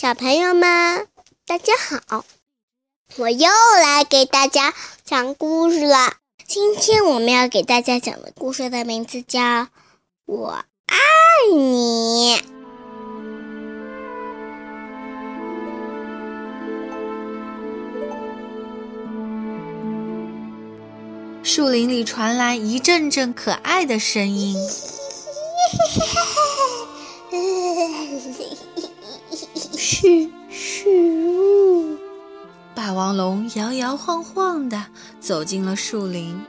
小朋友们，大家好！我又来给大家讲故事了。今天我们要给大家讲的故事的名字叫《我爱你》。树林里传来一阵阵可爱的声音。是是，霸王龙摇摇晃晃地走进了树林。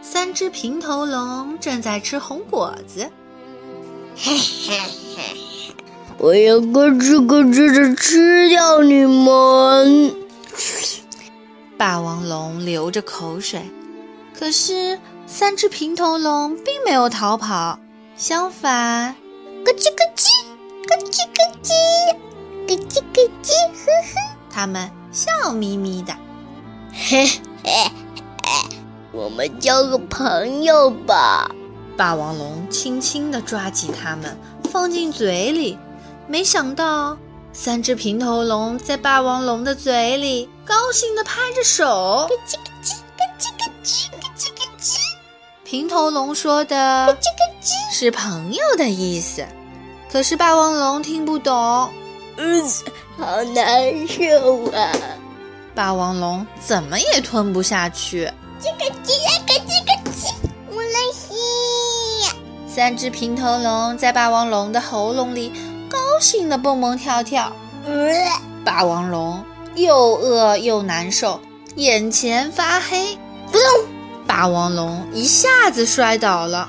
三只平头龙正在吃红果子。嘿嘿嘿，我要咯吱咯吱的吃掉你们！霸王龙流着口水。可是，三只平头龙并没有逃跑，相反，咯吱咯吱，咯吱咯叽，咯叽咯叽，呵呵，它们笑眯眯的。嘿嘿嘿，我们交个朋友吧。霸王龙轻轻地抓起它们，放进嘴里。没想到，三只平头龙在霸王龙的嘴里高兴地拍着手。咯叽咯叽，咯叽咯叽。平头龙说的是朋友的意思，可是霸王龙听不懂。嗯，好难受啊！霸王龙怎么也吞不下去。这个鸡，那个鸡，个鸡，我来吸。三只平头龙在霸王龙的喉咙里高兴的蹦蹦跳跳。嗯霸王龙又饿又难受，眼前发黑。不动。霸王龙一下子摔倒了，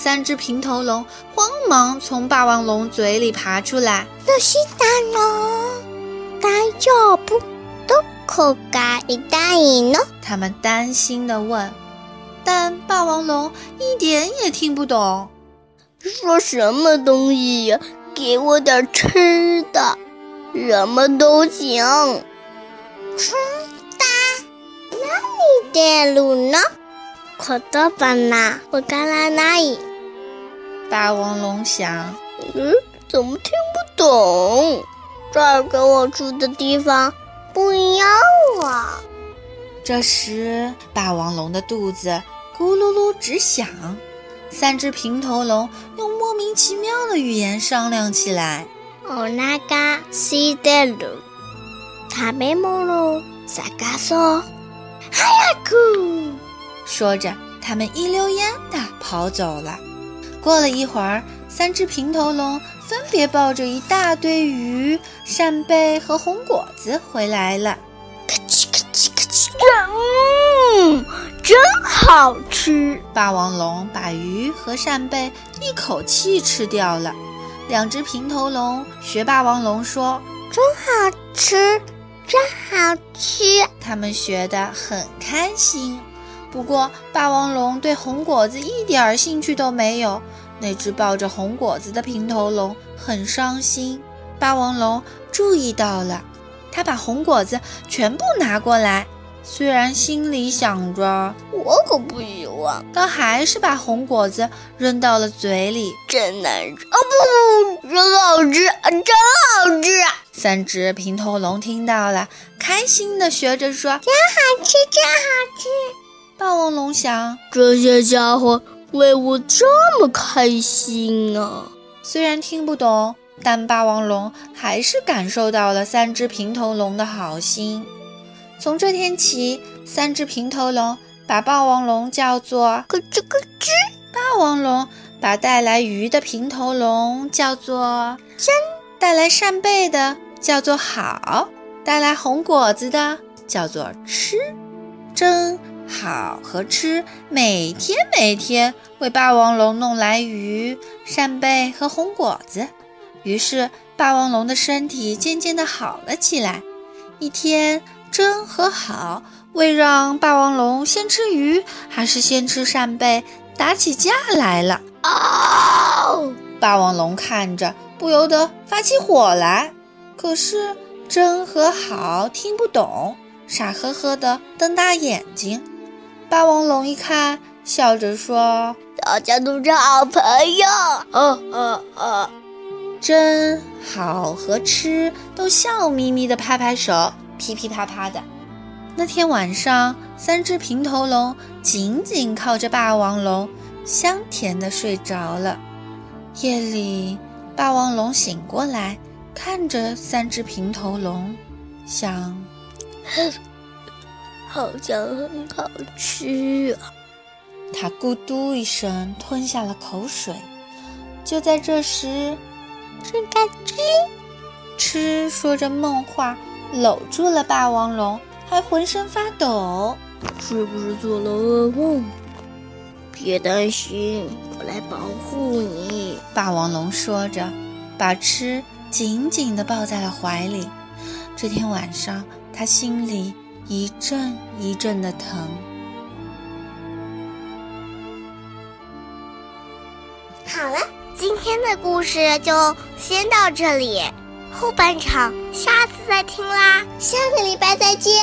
三只平头龙慌忙从霸王龙嘴里爬出来。那是大龙，大丈夫都可以答应呢？他们担心地问，但霸王龙一点也听不懂。说什么东西呀？给我点吃的，什么都行。吃的？那你的路呢？可多吧啦！我刚来哪里？霸王龙想，嗯，怎么听不懂？这儿跟我住的地方不一样啊！这时，霸王龙的肚子咕噜噜直响。三只平头龙用莫名其妙的语言商量起来。おなかすいてる。食べ物探そう。早く。说着，他们一溜烟地跑走了。 过了一会儿，三只平头龙分别抱着一大堆鱼、扇贝和红果子回来了。咔叽咔叽咔叽，嗯，真好吃！霸王龙把鱼和扇贝一口气吃掉了。两只平头龙学霸王龙说：“真好吃，真好吃！”他们学得很开心。不过，霸王龙对红果子一点儿兴趣都没有。那只抱着红果子的平头龙很伤心。霸王龙注意到了，他把红果子全部拿过来，虽然心里想着我可不喜欢，但还是把红果子扔到了嘴里。真难吃！哦不，真好吃，真好吃！三只平头龙听到了，开心地学着说：“真好吃，真好吃！”霸王龙想：这些家伙为我这么开心啊！虽然听不懂，但霸王龙还是感受到了三只平头龙的好心。从这天起，三只平头龙把霸王龙叫做咯吱咯吱，霸王龙把带来鱼的平头龙叫做真，带来扇贝的叫做好，带来红果子的叫做吃，真。好和吃，每天每天为霸王龙弄来鱼、扇贝和红果子，于是霸王龙的身体渐渐的好了起来。一天，真和好为让霸王龙先吃鱼还是先吃扇贝打起架来了。哦！霸王龙看着不由得发起火来，可是真和好听不懂，傻呵呵的瞪大眼睛。霸王龙一看，笑着说：“大家都是好朋友。”哦哦哦！真、好和吃都笑眯眯的拍拍手，噼噼啪啪的。那天晚上，三只平头龙紧紧靠着霸王龙，香甜的睡着了。夜里，霸王龙醒过来，看着三只平头龙，想：好像很好吃啊！他咕嘟一声吞下了口水。就在这时，吱嘎吱，吃说着梦话，搂住了霸王龙，还浑身发抖。是不是做了噩梦？别担心，我来保护你。霸王龙说着，把吃紧紧地抱在了怀里。这天晚上，他心里一阵一阵的疼。好了。今天的故事就先到这里，后半场下次再听啦，下个礼拜再见。